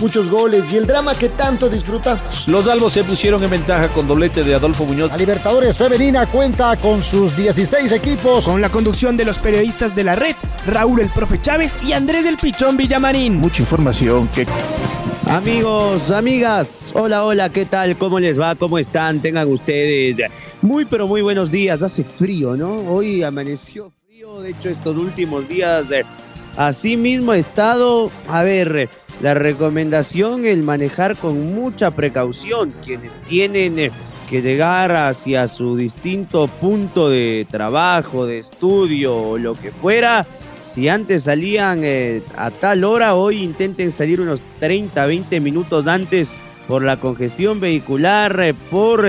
muchos goles y el drama que tanto disfrutamos. Los albos se pusieron en ventaja con doblete de Adolfo Muñoz. La Libertadores Femenina cuenta con sus 16 equipos. Con la conducción de los periodistas de la red, Raúl el Profe Chávez y Andrés del Pichón Villamarín. Mucha información que... Amigos, amigas, hola, hola, ¿qué tal? ¿Cómo les va? ¿Cómo están? Tengan ustedes muy, pero muy buenos días. Hace frío, ¿no? Hoy amaneció frío, de hecho estos últimos días... Así mismo ha estado, a ver, la recomendación el manejar con mucha precaución quienes tienen eh, que llegar hacia su distinto punto de trabajo, de estudio o lo que fuera. Si antes salían eh, a tal hora, hoy intenten salir unos 30, 20 minutos antes por la congestión vehicular, eh, por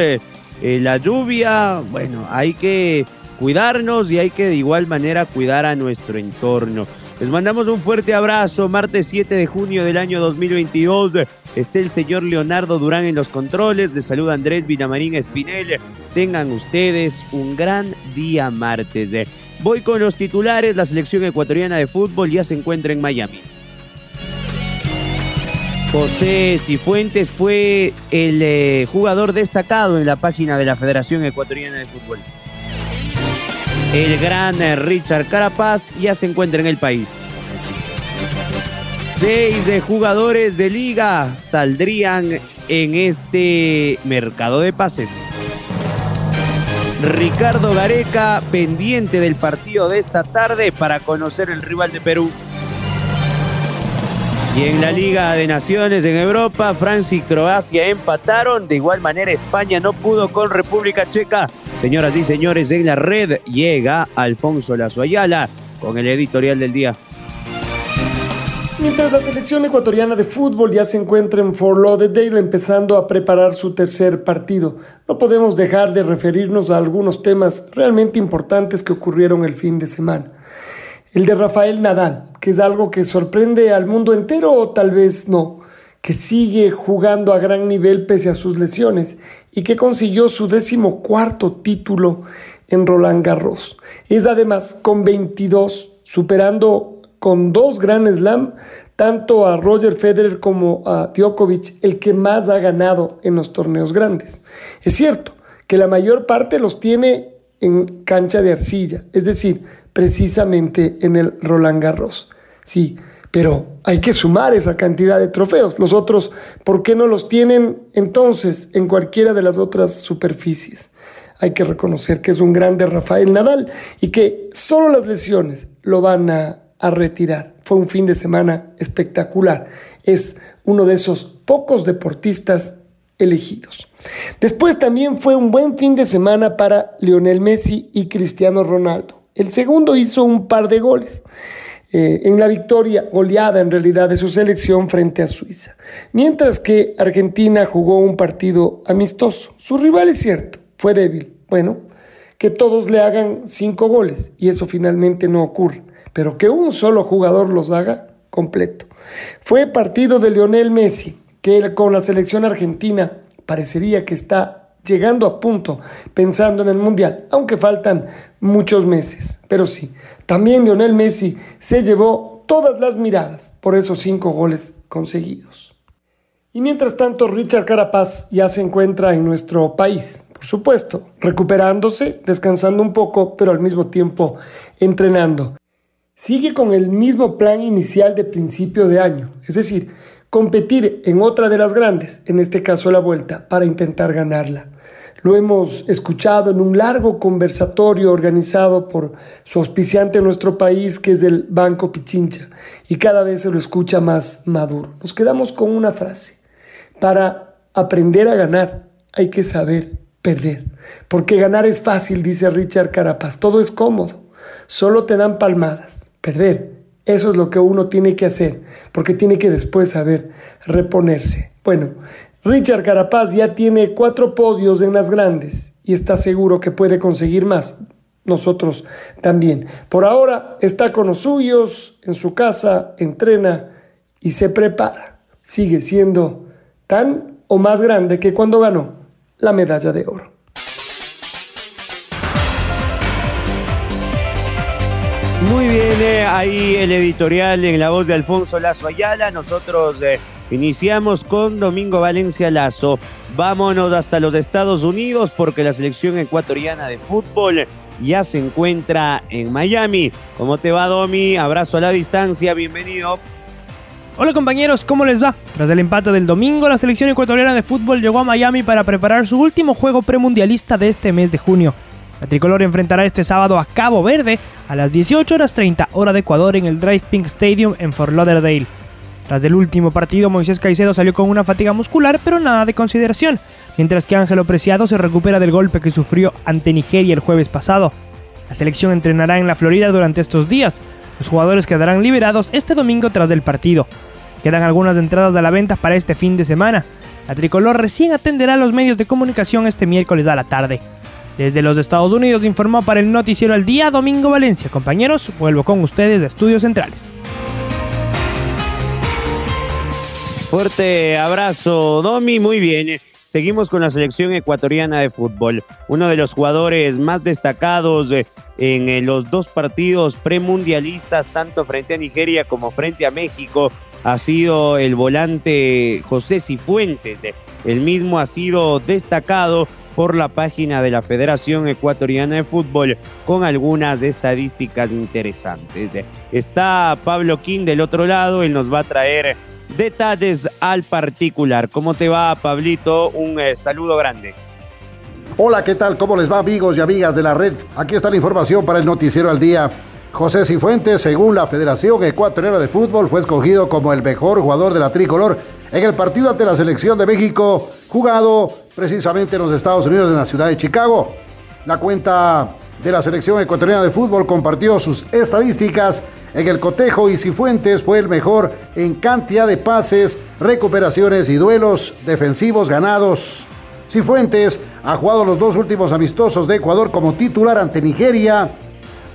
la lluvia. Bueno, hay que cuidarnos y hay que de igual manera cuidar a nuestro entorno. Les mandamos un fuerte abrazo. Martes 7 de junio del año 2022. Está el señor Leonardo Durán en los controles. Les saluda Andrés Vinamarín Espinel. Tengan ustedes un gran día martes. Voy con los titulares. La selección ecuatoriana de fútbol ya se encuentra en Miami. José Cifuentes fue el eh, jugador destacado en la página de la Federación Ecuatoriana de Fútbol. El gran Richard Carapaz ya se encuentra en el país. Seis de jugadores de liga saldrían en este mercado de pases. Ricardo Gareca pendiente del partido de esta tarde para conocer el rival de Perú. Y en la Liga de Naciones en Europa, Francia y Croacia empataron. De igual manera, España no pudo con República Checa. Señoras y señores, en la red llega Alfonso Lazo Ayala con el editorial del día. Mientras la selección ecuatoriana de fútbol ya se encuentra en Fort Lauderdale empezando a preparar su tercer partido, no podemos dejar de referirnos a algunos temas realmente importantes que ocurrieron el fin de semana. El de Rafael Nadal, que es algo que sorprende al mundo entero o tal vez no, que sigue jugando a gran nivel pese a sus lesiones y que consiguió su décimo cuarto título en Roland Garros. Es además con 22, superando con dos Grand Slam tanto a Roger Federer como a Djokovic, el que más ha ganado en los torneos grandes. Es cierto que la mayor parte los tiene en cancha de arcilla, es decir, precisamente en el Roland Garros. Sí, pero hay que sumar esa cantidad de trofeos. Los otros, ¿por qué no los tienen entonces en cualquiera de las otras superficies? Hay que reconocer que es un grande Rafael Nadal y que solo las lesiones lo van a, a retirar. Fue un fin de semana espectacular. Es uno de esos pocos deportistas elegidos. Después también fue un buen fin de semana para Lionel Messi y Cristiano Ronaldo. El segundo hizo un par de goles. Eh, en la victoria goleada en realidad de su selección frente a Suiza. Mientras que Argentina jugó un partido amistoso. Su rival es cierto, fue débil. Bueno, que todos le hagan cinco goles y eso finalmente no ocurre. Pero que un solo jugador los haga completo. Fue partido de Lionel Messi, que con la selección argentina parecería que está llegando a punto, pensando en el Mundial, aunque faltan muchos meses. Pero sí, también Lionel Messi se llevó todas las miradas por esos cinco goles conseguidos. Y mientras tanto, Richard Carapaz ya se encuentra en nuestro país, por supuesto, recuperándose, descansando un poco, pero al mismo tiempo entrenando. Sigue con el mismo plan inicial de principio de año, es decir, competir en otra de las grandes, en este caso la vuelta, para intentar ganarla. Lo hemos escuchado en un largo conversatorio organizado por su auspiciante en nuestro país, que es el Banco Pichincha, y cada vez se lo escucha más maduro. Nos quedamos con una frase. Para aprender a ganar hay que saber perder, porque ganar es fácil, dice Richard Carapaz, todo es cómodo, solo te dan palmadas, perder. Eso es lo que uno tiene que hacer, porque tiene que después saber reponerse. Bueno, Richard Carapaz ya tiene cuatro podios en las grandes y está seguro que puede conseguir más. nosotros también. Por ahora está con los suyos, en su casa, entrena y se prepara. Sigue siendo tan o más grande que cuando ganó la medalla de oro. Muy bien, eh, ahí el editorial en la voz de Alfonso Lazo Ayala. Nosotros eh, iniciamos con Domingo Valencia Lazo. Vámonos hasta los Estados Unidos porque la selección ecuatoriana de fútbol ya se encuentra en Miami. ¿Cómo te va, Domi? Abrazo a la distancia, bienvenido. Hola compañeros, ¿cómo les va? Tras el empate del domingo, la selección ecuatoriana de fútbol llegó a Miami para preparar su último juego premundialista de este mes de junio. La tricolor enfrentará este sábado a Cabo Verde a las 18 horas 30 hora de Ecuador en el Drive Pink Stadium en Fort Lauderdale. Tras el último partido, Moisés Caicedo salió con una fatiga muscular, pero nada de consideración, mientras que Ángelo Preciado se recupera del golpe que sufrió ante Nigeria el jueves pasado. La selección entrenará en la Florida durante estos días. Los jugadores quedarán liberados este domingo tras el partido. Quedan algunas entradas de la venta para este fin de semana. La tricolor recién atenderá a los medios de comunicación este miércoles a la tarde. Desde los Estados Unidos informó para el noticiero al día Domingo Valencia. Compañeros, vuelvo con ustedes de Estudios Centrales. Fuerte abrazo, Domi, muy bien. Seguimos con la selección ecuatoriana de fútbol. Uno de los jugadores más destacados eh, en eh, los dos partidos premundialistas, tanto frente a Nigeria como frente a México, ha sido el volante José Cifuentes. El mismo ha sido destacado por la página de la Federación Ecuatoriana de Fútbol con algunas estadísticas interesantes. Está Pablo King del otro lado, él nos va a traer detalles al particular. ¿Cómo te va, Pablito? Un eh, saludo grande. Hola, ¿qué tal? ¿Cómo les va, amigos y amigas de la red? Aquí está la información para el Noticiero al Día. José Cifuentes, según la Federación Ecuatoriana de Fútbol, fue escogido como el mejor jugador de la tricolor en el partido ante la selección de México, jugado precisamente en los Estados Unidos, en la ciudad de Chicago. La cuenta de la selección ecuatoriana de fútbol compartió sus estadísticas en el cotejo y Cifuentes fue el mejor en cantidad de pases, recuperaciones y duelos defensivos ganados. Cifuentes ha jugado los dos últimos amistosos de Ecuador como titular ante Nigeria,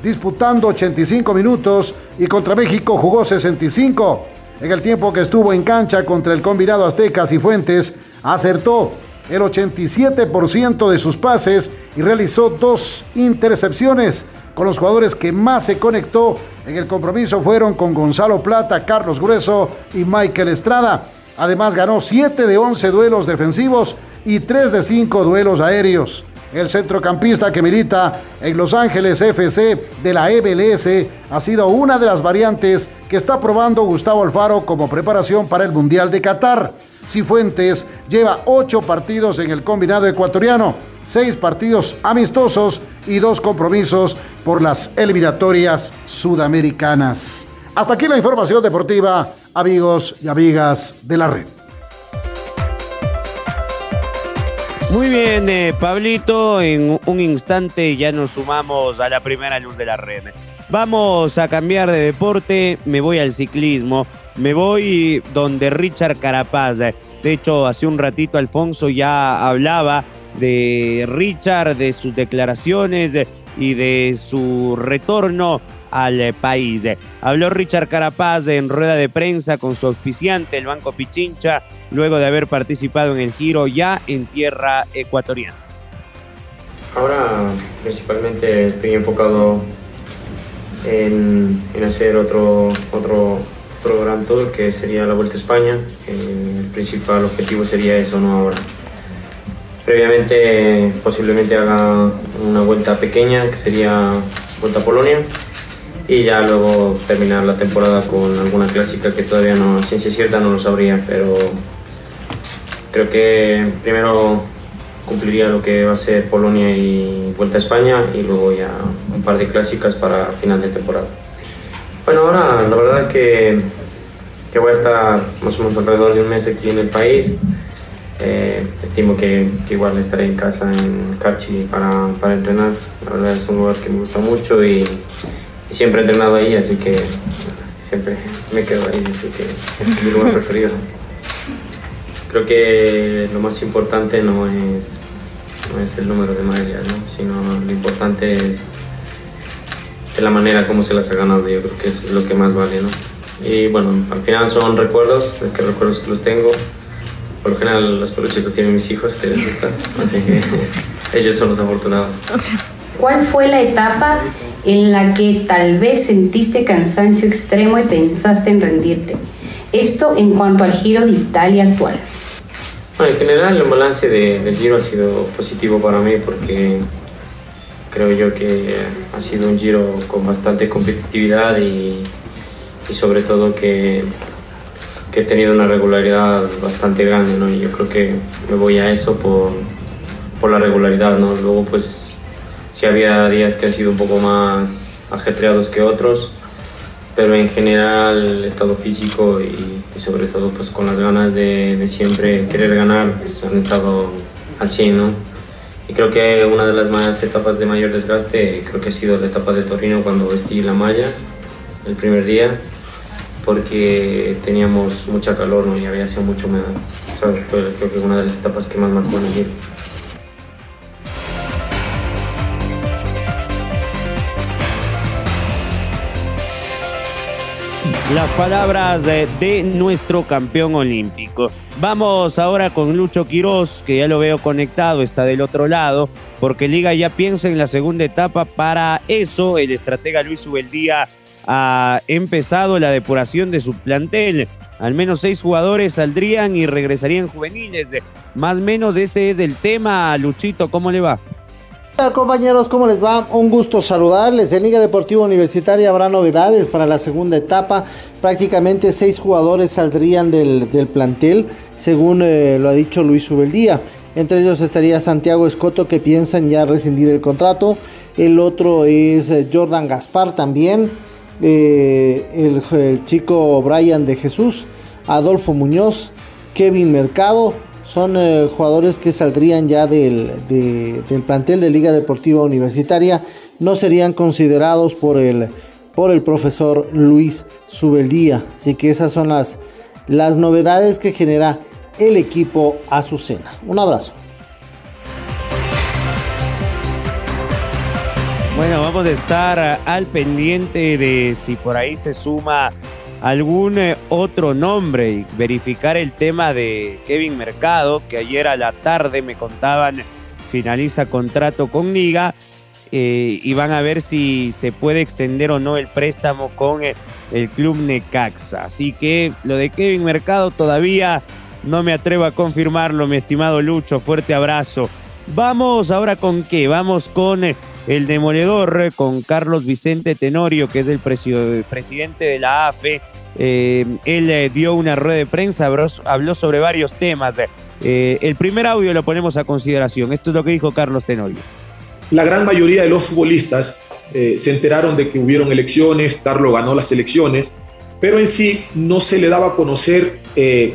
disputando 85 minutos y contra México jugó 65. En el tiempo que estuvo en cancha contra el combinado Azteca Cifuentes, acertó el 87% de sus pases y realizó dos intercepciones. Con los jugadores que más se conectó en el compromiso fueron con Gonzalo Plata, Carlos Grueso y Michael Estrada. Además ganó 7 de 11 duelos defensivos y 3 de 5 duelos aéreos. El centrocampista que milita en Los Ángeles FC de la MLS ha sido una de las variantes que está probando Gustavo Alfaro como preparación para el Mundial de Qatar. Cifuentes lleva ocho partidos en el combinado ecuatoriano, seis partidos amistosos y dos compromisos por las eliminatorias sudamericanas. Hasta aquí la información deportiva, amigos y amigas de la red. Muy bien, eh, Pablito, en un instante ya nos sumamos a la primera luz de la red. Vamos a cambiar de deporte, me voy al ciclismo, me voy donde Richard Carapaz. De hecho, hace un ratito Alfonso ya hablaba de Richard, de sus declaraciones y de su retorno al eh, país. Habló Richard Carapaz en rueda de prensa con su auspiciante, el Banco Pichincha, luego de haber participado en el giro ya en tierra ecuatoriana. Ahora principalmente estoy enfocado en, hacer otro, otro, otro gran tour que sería la Vuelta a España. El principal objetivo sería eso, ¿no? Ahora. Previamente posiblemente haga una vuelta pequeña que sería Vuelta a Polonia y ya luego terminar la temporada con alguna clásica que todavía no, ciencia cierta no lo sabría, pero creo que primero cumpliría lo que va a ser Polonia y Vuelta a España y luego ya un par de clásicas para final de temporada. Bueno, ahora la verdad que, que voy a estar más o menos alrededor de un mes aquí en el país. Eh, estimo que, que, igual estaré en casa en Carchi para, para entrenar. La verdad es un lugar que me gusta mucho y, siempre he entrenado ahí, así que siempre me quedo ahí, así que es mi lugar preferido. Creo que lo más importante no es, no es el número de medallas, ¿no? sino lo importante es de la manera como se las ha ganado. Yo creo que eso es lo que más vale, ¿no? Y bueno, al final son recuerdos, que recuerdos que los tengo. Por lo general los peluches los tienen mis hijos, que les gusta, así que ellos son los afortunados. ¿Cuál fue la etapa en la que tal vez sentiste cansancio extremo y pensaste en rendirte? Esto en cuanto al Giro de Italia actual. Bueno, en general el balance de, del Giro ha sido positivo para mí porque creo yo que ha sido un Giro con bastante competitividad y, y sobre todo que, que, he tenido una regularidad bastante grande, ¿no? Y yo creo que me voy a eso por, por la regularidad, ¿no? Luego pues sí había días que han sido un poco más ajetreados que otros, pero en general el estado físico y, y sobre todo pues con las ganas de, de siempre querer ganar pues han estado al 100, ¿no? Y creo que una de las más etapas de mayor desgaste creo que ha sido la etapa de Torino cuando vestí la malla el primer día porque teníamos mucha calor ¿no? y había sido mucho humedad. Eso fue creo que una de las etapas que más marcó en el Giro. Las palabras de, nuestro campeón olímpico. Vamos ahora con Lucho Quiroz, que ya lo veo conectado, está del otro lado, porque Liga ya piensa en la segunda etapa. Para eso, el estratega Luis Ubeldía ha empezado la depuración de su plantel. Al menos seis jugadores saldrían y regresarían juveniles. Más o menos ese es el tema. Luchito, ¿cómo le va? Hola compañeros, ¿cómo les va? Un gusto saludarles. En Liga Deportiva Universitaria habrá novedades para la segunda etapa. Prácticamente seis jugadores saldrían del, plantel, según eh, lo ha dicho Luis Ubeldía. Entre ellos estaría Santiago Escoto, que piensan ya rescindir el contrato. El otro es eh, Jordan Gaspar también. Eh, el, el chico Brian de Jesús. Adolfo Muñoz. Kevin Mercado son eh, jugadores que saldrían ya del, de, del, plantel de Liga Deportiva Universitaria, no serían considerados por el, por el profesor Luis Subeldía. Así que esas son las, las novedades que genera el equipo Azucena. Un abrazo. Bueno, vamos a estar al pendiente de si por ahí se suma algún eh, otro nombre y verificar el tema de Kevin Mercado, que ayer a la tarde me contaban finaliza contrato con Liga eh, y van a ver si se puede extender o no el préstamo con el, el club Necaxa. Así que lo de Kevin Mercado todavía no me atrevo a confirmarlo, mi estimado Lucho. Fuerte abrazo. Vamos ahora con qué? Vamos con el demoledor, con Carlos Vicente Tenorio, que es el presidente de la AFE. Eh, él eh, dio una rueda de prensa, habló, habló sobre varios temas. Eh, el primer audio lo ponemos a consideración. Esto es lo que dijo Carlos Tenorio. La gran mayoría de los futbolistas se enteraron de que hubieron elecciones, Carlos ganó las elecciones, pero en sí no se le daba a conocer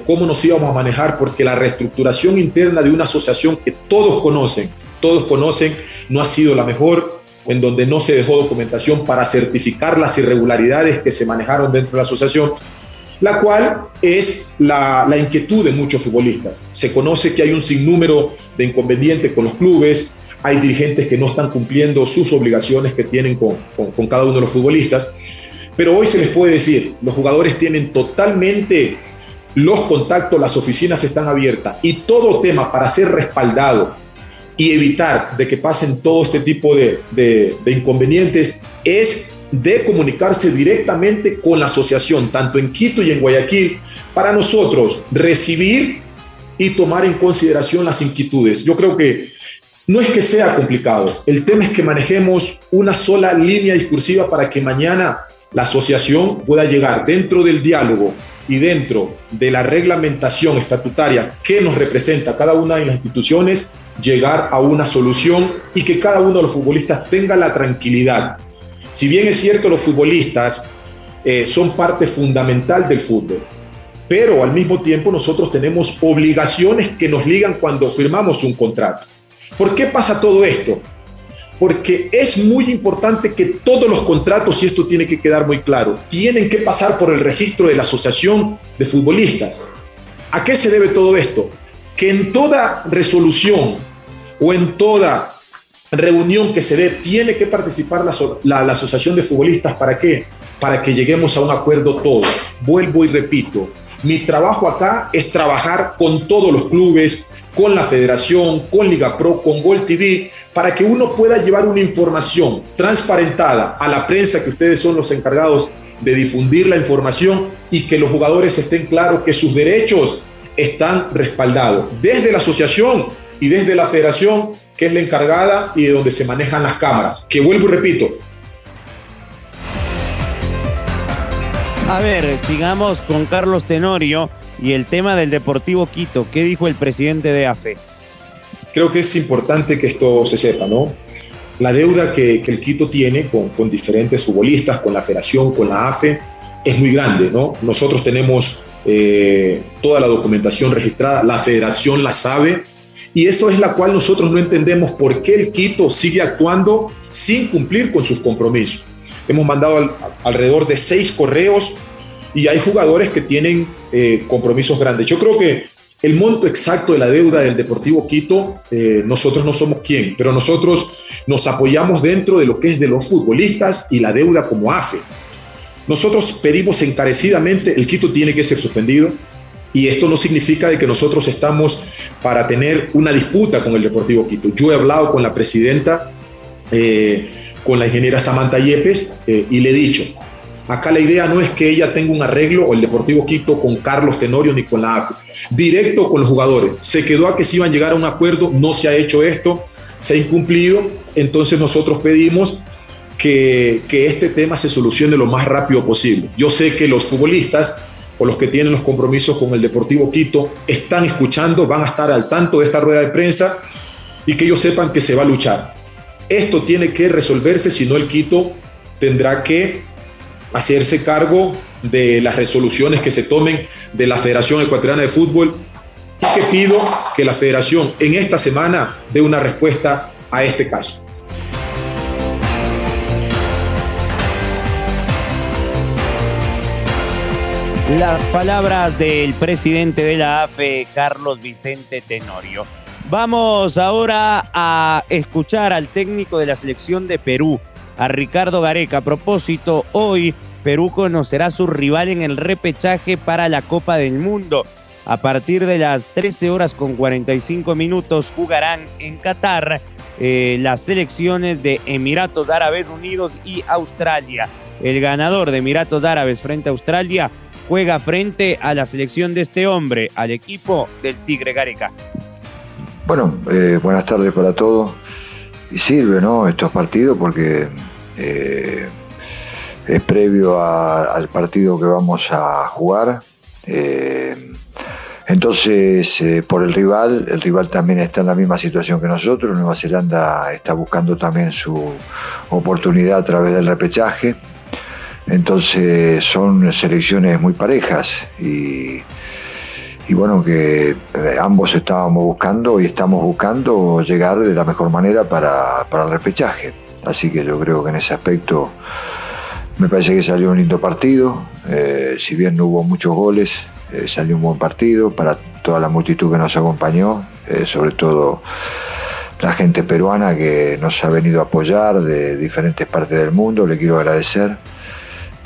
cómo nos íbamos a manejar porque la reestructuración interna de una asociación que todos conocen, todos conocen, no ha sido la mejor, en donde no se dejó documentación para certificar las irregularidades que se manejaron dentro de la asociación, la cual es la, inquietud de muchos futbolistas. Se conoce que hay un sinnúmero de inconvenientes con los clubes, hay dirigentes que no están cumpliendo sus obligaciones que tienen con, con, con cada uno de los futbolistas. Pero hoy se les puede decir, los jugadores tienen totalmente los contactos, las oficinas están abiertas y todo tema para ser respaldado y evitar de que pasen todo este tipo de, de, de inconvenientes es de comunicarse directamente con la asociación, tanto en Quito y en Guayaquil, para nosotros recibir y tomar en consideración las inquietudes. Yo creo que no es que sea complicado, el tema es que manejemos una sola línea discursiva para que mañana la asociación pueda llegar dentro del diálogo y dentro de la reglamentación estatutaria que nos representa cada una de las instituciones, llegar a una solución y que cada uno de los futbolistas tenga la tranquilidad. Si bien es cierto, los futbolistas eh, son parte fundamental del fútbol, pero al mismo tiempo nosotros tenemos obligaciones que nos ligan cuando firmamos un contrato. ¿Por qué pasa todo esto? porque es muy importante que todos los contratos, y esto tiene que quedar muy claro, tienen que pasar por el registro de la Asociación de Futbolistas. ¿A qué se debe todo esto? Que en toda resolución o en toda reunión que se dé, tiene que participar la, la, Asociación de Futbolistas. ¿Para qué? Para que lleguemos a un acuerdo todos. Vuelvo y repito, mi trabajo acá es trabajar con todos los clubes, con la federación, con Liga Pro, con Gol TV, para que uno pueda llevar una información transparentada a la prensa, que ustedes son los encargados de difundir la información y que los jugadores estén claros que sus derechos están respaldados desde la asociación y desde la federación, que es la encargada y de donde se manejan las cámaras. Que vuelvo y repito, A ver, sigamos con Carlos Tenorio y el tema del Deportivo Quito. ¿Qué dijo el presidente de AFE? Creo que es importante que esto se sepa, ¿no? La deuda que, que el Quito tiene con, con, diferentes futbolistas, con la federación, con la AFE, es muy grande, ¿no? Nosotros tenemos eh, toda la documentación registrada, la federación la sabe, y eso es la cual nosotros no entendemos por qué el Quito sigue actuando sin cumplir con sus compromisos. Hemos mandado al, alrededor de seis correos y hay jugadores que tienen eh, compromisos grandes. Yo creo que el monto exacto de la deuda del Deportivo Quito, eh, nosotros no somos quien, pero nosotros nos apoyamos dentro de lo que es de los futbolistas y la deuda como AFE. Nosotros pedimos encarecidamente, el Quito tiene que ser suspendido, y esto no significa de que nosotros estamos para tener una disputa con el Deportivo Quito. Yo he hablado con la presidenta, eh, con la ingeniera Samantha Yepes, eh, y le he dicho, acá la idea no es que ella tenga un arreglo o el Deportivo Quito con Carlos Tenorio ni con la directo con los jugadores. Se quedó a que se iban a llegar a un acuerdo, no se ha hecho esto, se ha incumplido, entonces nosotros pedimos que, que este tema se solucione lo más rápido posible. Yo sé que los futbolistas o los que tienen los compromisos con el Deportivo Quito están escuchando, van a estar al tanto de esta rueda de prensa y que ellos sepan que se va a luchar. Esto tiene que resolverse, si no el Quito tendrá que hacerse cargo de las resoluciones que se tomen de la Federación Ecuatoriana de Fútbol y que pido que la Federación en esta semana dé una respuesta a este caso. Las palabras del presidente de la AFE, Carlos Vicente Tenorio. Vamos ahora a escuchar al técnico de la selección de Perú, a Ricardo Gareca. A propósito, hoy Perú conocerá a su rival en el repechaje para la Copa del Mundo. A partir de las 13 horas con 45 minutos jugarán en Qatar eh, las selecciones de Emiratos Árabes Unidos y Australia. El ganador de Emiratos Árabes frente a Australia juega frente a la selección de este hombre, al equipo del Tigre Gareca. Bueno, eh, buenas tardes para todos. Y sirve, ¿no? Estos partidos porque eh, es previo al partido que vamos a jugar. Eh, entonces, por el rival, el rival también está en la misma situación que nosotros. Nueva Zelanda está buscando también su oportunidad a través del repechaje. Entonces son selecciones muy parejas y, bueno, que eh, ambos estábamos buscando y estamos buscando llegar de la mejor manera para, para, el repechaje. Así que yo creo que en ese aspecto me parece que salió un lindo partido, eh, si bien no hubo muchos goles, eh, salió un buen partido para toda la multitud que nos acompañó, sobre todo la gente peruana que nos ha venido a apoyar de diferentes partes del mundo, le quiero agradecer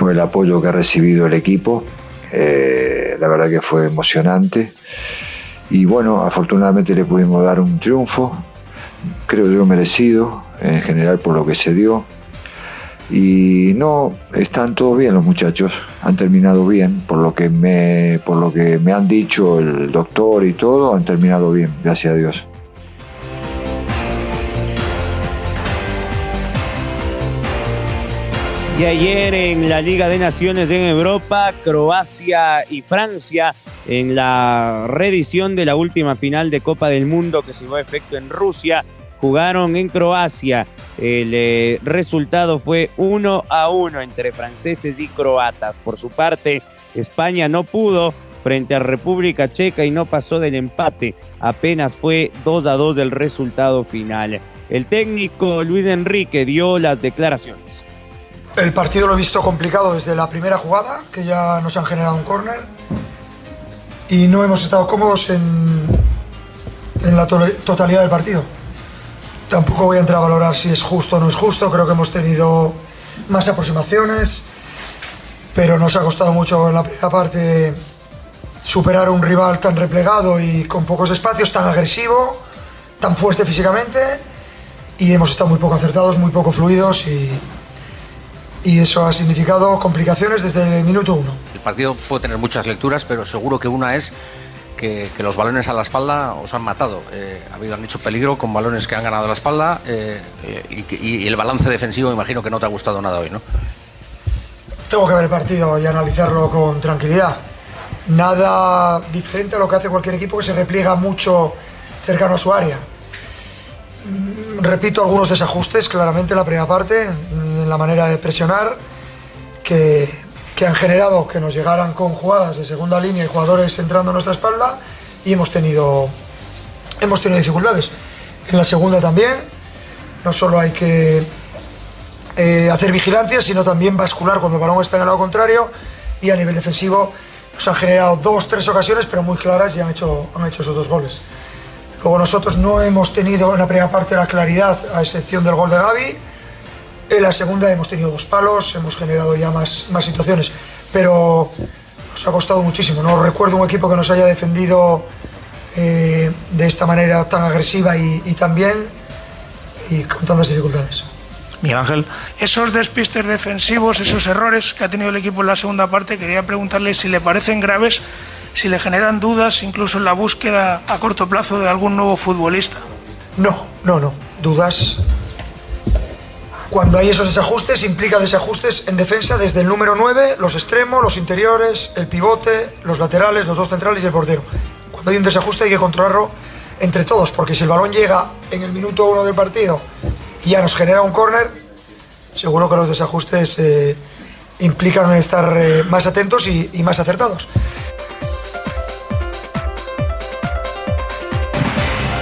por el apoyo que ha recibido el equipo. Eh, la verdad que fue emocionante. Y bueno, afortunadamente le pudimos dar un triunfo, creo yo merecido, en general por lo que se dio. Y no, están todos bien los muchachos, han terminado bien, por lo que me, por lo que me han dicho el doctor y todo, han terminado bien, gracias a Dios. Y ayer en la Liga de Naciones en Europa, Croacia y Francia, en la reedición de la última final de Copa del Mundo que se llevó a efecto en Rusia, jugaron en Croacia. El eh, resultado fue uno a uno entre franceses y croatas. Por su parte, España no pudo frente a República Checa y no pasó del empate. Apenas fue 2 a 2 del resultado final. El técnico Luis Enrique dio las declaraciones. El partido lo he visto complicado desde la primera jugada, que ya nos han generado un córner. Y no hemos estado cómodos en, en la to totalidad del partido. Tampoco voy a entrar a valorar si es justo o no es justo. Creo que hemos tenido más aproximaciones, pero nos ha costado mucho en la primera parte superar un rival tan replegado y con pocos espacios, tan agresivo, tan fuerte físicamente. Y hemos estado muy poco acertados, muy poco fluidos y, y eso ha significado complicaciones desde el minuto uno. El partido puede tener muchas lecturas, pero seguro que una es que, que los balones a la espalda os han matado. Eh, ha habido, han hecho peligro con balones que han ganado a la espalda eh, y, el balance defensivo imagino que no te ha gustado nada hoy, ¿no? Tengo que ver el partido y analizarlo con tranquilidad. Nada diferente a lo que hace cualquier equipo que se repliega mucho cercano a su área. Repito algunos desajustes claramente en la primera parte, en la manera de presionar, que, que han generado que nos llegaran con jugadas de segunda línea y jugadores entrando a nuestra espalda y hemos tenido, hemos tenido dificultades. En la segunda también, no solo hay que eh, hacer vigilancia, sino también bascular cuando el balón está en el lado contrario y a nivel defensivo nos han generado dos, tres ocasiones, pero muy claras y han hecho, han hecho esos dos goles. Luego nosotros no hemos tenido en la primera parte la claridad, a excepción del gol de Gaby. En la segunda hemos tenido dos palos, hemos generado ya más, más situaciones, pero nos ha costado muchísimo. No recuerdo un equipo que nos haya defendido eh, de esta manera tan agresiva y, y tan bien y con tantas dificultades. Miguel Ángel. Esos despistes defensivos, esos errores que ha tenido el equipo en la segunda parte, quería preguntarle si le parecen graves, si le generan dudas, incluso en la búsqueda a corto plazo de algún nuevo futbolista. No, no, no. Dudas. Cuando hay esos desajustes, implica desajustes en defensa desde el número 9, los extremos, los interiores, el pivote, los laterales, los dos centrales y el portero. Cuando hay un desajuste hay que controlarlo entre todos, porque si el balón llega en el minuto 1 del partido y ya nos genera un córner, seguro que los desajustes eh, implican estar eh, más atentos y, y más acertados.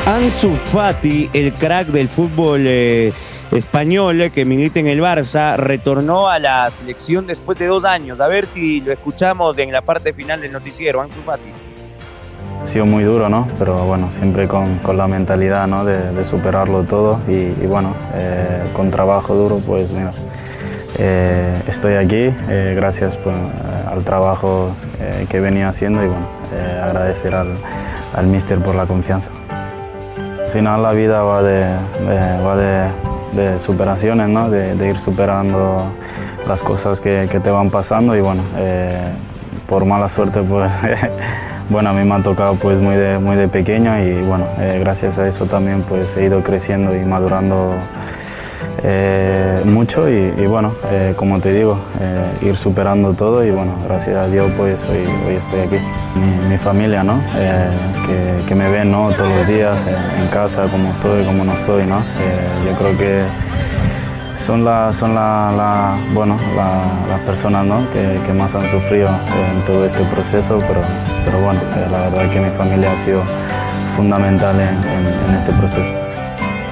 Ansu Fati, el crack del fútbol eh, español eh, que milita en el Barça, retornó a la selección después de dos años. A ver si lo escuchamos en la parte final del noticiero. Ansu Fati. Ha sido muy duro, ¿no? Pero bueno, siempre con, la mentalidad. De, superarlo todo y, bueno, eh, con trabajo duro, pues mira, eh, estoy aquí gracias pues, al trabajo que venía haciendo y bueno, agradecer al, al míster por la confianza. Al final la vida va de, va de, superaciones, ¿no? De, ir superando las cosas que, que te van pasando y bueno, eh, por mala suerte pues bueno, a mí me ha tocado pues muy de, muy de pequeño y bueno, eh, gracias a eso también pues he ido creciendo y madurando eh, mucho y, bueno, eh, como te digo, eh, ir superando todo y bueno, gracias a Dios pues hoy, estoy aquí. Mi, mi familia, ¿no? Que, me ven, ¿no? Todos los días en casa, cómo estoy, cómo no estoy, ¿no? Yo creo que son, la, son la, bueno, la- las personas ¿no? que, que más han sufrido en todo este proceso, pero, pero bueno, la verdad que mi familia ha sido fundamental en, en- en este proceso.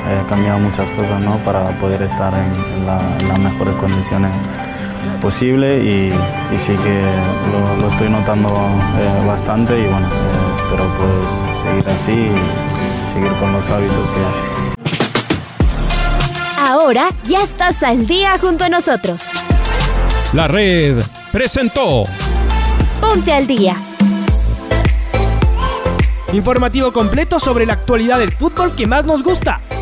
He cambiado muchas cosas ¿no? para poder estar en, en la- en las mejores condiciones posible y, y sí que lo, lo estoy notando eh, bastante y bueno, eh, espero pues seguir así y seguir con los hábitos que, Ahora ya estás al día junto a nosotros. La red presentó Ponte al día. Informativo completo sobre la actualidad del fútbol que más nos gusta,